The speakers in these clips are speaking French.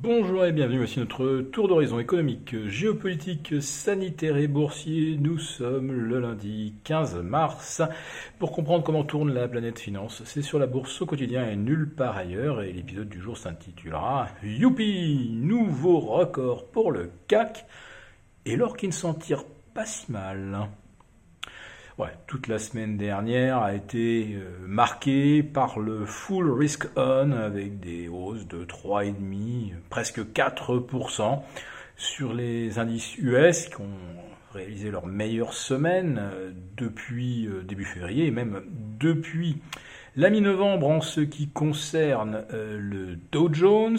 Bonjour et bienvenue, voici notre tour d'horizon économique, géopolitique, sanitaire et boursier. Nous sommes le lundi 15 mars. Pour comprendre comment tourne la planète finance, c'est sur la bourse au quotidien et nulle part ailleurs. Et l'épisode du jour s'intitulera Youpi Nouveau record pour le CAC et l'or qui ne s'en tire pas si mal. Toute la semaine dernière a été euh, marquée par le full risk on avec des hausses de 3,5, presque 4% sur les indices US qui ont réalisé leur meilleure semaine euh, depuis euh, début février et même depuis la mi-novembre en ce qui concerne le Dow Jones.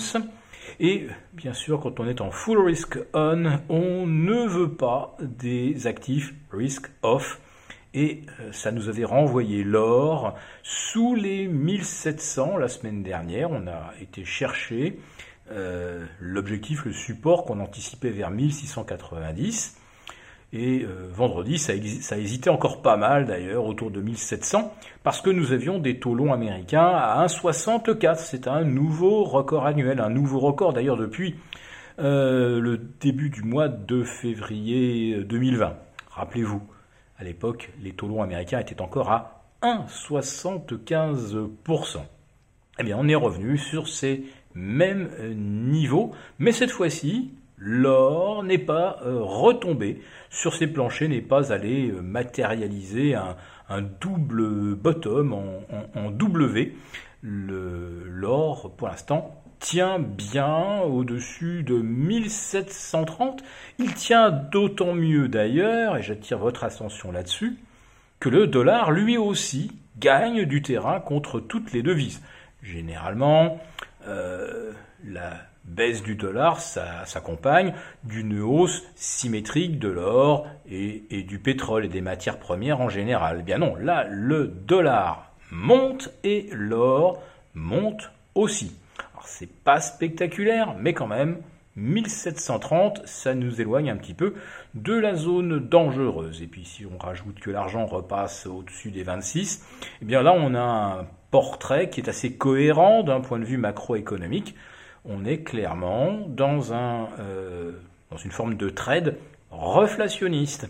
Et bien sûr, quand on est en full risk on, on ne veut pas des actifs risk off et euh, ça nous avait renvoyé l'or sous les 1700 la semaine dernière. On a été chercher euh, l'objectif, le support qu'on anticipait vers 1690. Et euh, vendredi, ça, ça hésitait encore pas mal d'ailleurs, autour de 1700, parce que nous avions des taux longs américains à 1,64. C'est un nouveau record annuel, un nouveau record d'ailleurs depuis le début du mois de février 2020. Rappelez-vous, à l'époque, les taux longs américains étaient encore à 1,75%. Eh bien, on est revenu sur ces mêmes euh, niveaux, mais cette fois-ci, l'or n'est pas euh, retombé sur ces planchers, n'est pas allé euh, matérialiser un, double bottom en, W. L'or, pour l'instant, tient bien au-dessus de 1730. Il tient d'autant mieux d'ailleurs, et j'attire votre attention là-dessus, que le dollar lui aussi gagne du terrain contre toutes les devises. Généralement, euh, la baisse du dollar s'accompagne d'une hausse symétrique de l'or et, du pétrole et des matières premières en général. Eh bien non, là, le dollar monte et l'or monte aussi c'est pas spectaculaire, mais quand même, 1730, ça nous éloigne un petit peu de la zone dangereuse. Et puis si on rajoute que l'argent repasse au-dessus des 26, eh bien là on a un portrait qui est assez cohérent d'un point de vue macroéconomique. On est clairement dans, un, euh, dans une forme de trade reflationniste.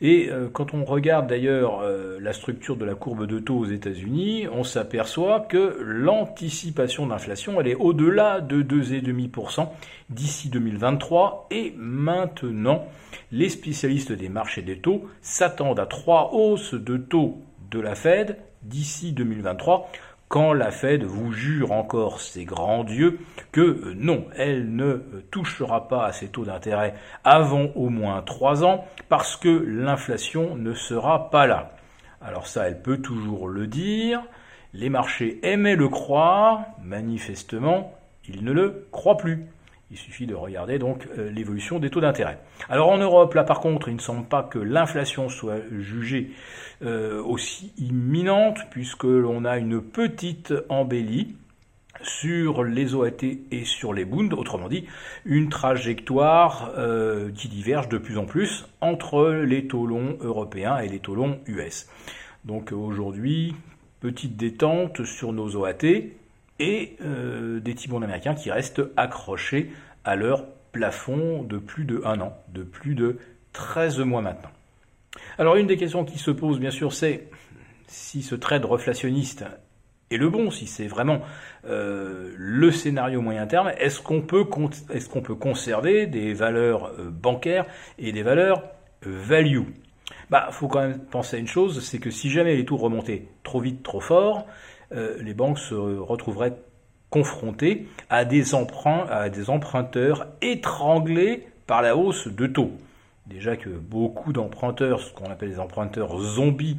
Et euh, quand on regarde d'ailleurs euh, la structure de la courbe de taux aux États-Unis, on s'aperçoit que l'anticipation d'inflation, elle est au-delà de 2,5% d'ici 2023. Et maintenant, les spécialistes des marchés des taux s'attendent à trois hausses de taux de la Fed d'ici 2023 quand la Fed vous jure encore, ses grands dieux, que euh, non, elle ne touchera pas à ses taux d'intérêt avant au moins trois ans, parce que l'inflation ne sera pas là. Alors ça, elle peut toujours le dire. Les marchés aimaient le croire, manifestement, ils ne le croient plus. Il suffit de regarder euh, l'évolution des taux d'intérêt. Alors en Europe, là par contre, il ne semble pas que l'inflation soit jugée euh, aussi imminente, puisque l'on a une petite embellie sur les OAT et sur les Bund, autrement dit, une trajectoire euh, qui diverge de plus en plus entre les taux longs européens et les taux longs US. Donc aujourd'hui, petite détente sur nos OAT, et euh, des T-bonds américains qui restent accrochés à leur plafond de plus de un an, de plus de 13 mois maintenant. Alors une des questions qui se pose bien sûr c'est si ce trade reflationniste est le bon, si c'est vraiment euh, le scénario moyen terme, est-ce qu'on peut, est peut conserver des valeurs euh, bancaires et des valeurs value? Bah, faut quand même penser à une chose, c'est que si jamais les taux remontaient trop vite, trop fort, euh, les banques se retrouveraient confrontées à des, emprunts, à des emprunteurs étranglés par la hausse de taux. Déjà que beaucoup d'emprunteurs, ce qu'on appelle les emprunteurs zombies,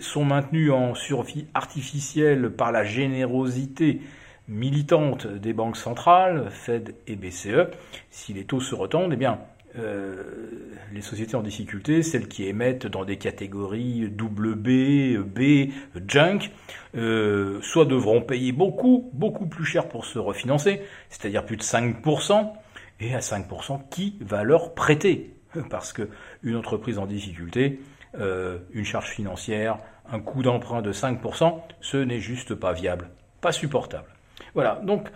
sont maintenus en survie artificielle par la générosité militante des banques centrales, Fed et BCE, si les taux se retendent, eh bien, euh, les sociétés en difficulté, celles qui émettent dans des catégories double B, junk, euh, soit devront payer beaucoup, beaucoup plus cher pour se refinancer, c'est-à-dire plus de 5%, et à 5%, qui va leur prêter? Parce que une entreprise en difficulté, euh, une charge financière, un coût d'emprunt de 5%, ce n'est juste pas viable, pas supportable. Voilà, donc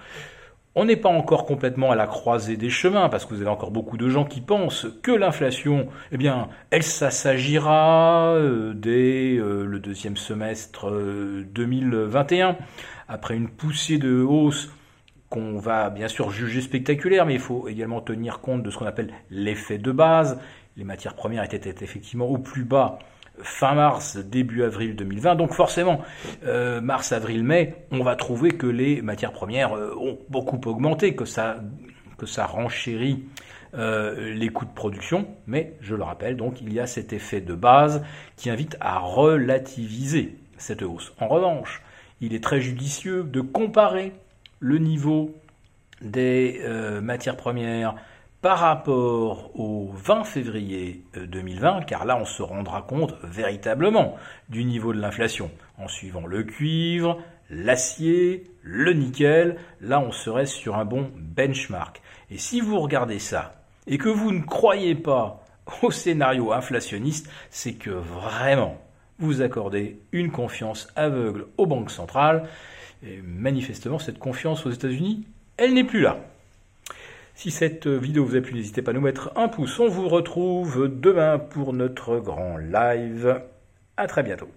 On n'est pas encore complètement à la croisée des chemins parce que vous avez encore beaucoup de gens qui pensent que l'inflation, eh bien, elle s'agira euh, dès euh, le deuxième semestre 2021 après une poussée de hausse qu'on va bien sûr juger spectaculaire, mais il faut également tenir compte de ce qu'on appelle l'effet de base. Les matières premières étaient effectivement au plus bas fin mars, début avril 2020. Donc forcément, euh, mars, avril, mai, on va trouver que les matières premières euh, ont beaucoup augmenté, que ça, que ça renchérit euh, les coûts de production. Mais je le rappelle, donc il y a cet effet de base qui invite à relativiser cette hausse. En revanche, il est très judicieux de comparer le niveau des matières premières par rapport au 20 février 2020, euh, car là on se rendra compte véritablement du niveau de l'inflation, en suivant le cuivre, l'acier, le nickel, là on serait sur un bon benchmark. Et si vous regardez ça, et que vous ne croyez pas au scénario inflationniste, c'est que vraiment vous accordez une confiance aveugle aux banques centrales. Et manifestement, cette confiance aux États-Unis, elle n'est plus là. Si cette vidéo vous a plu, n'hésitez pas à nous mettre un pouce. On vous retrouve demain pour notre grand live. À très bientôt.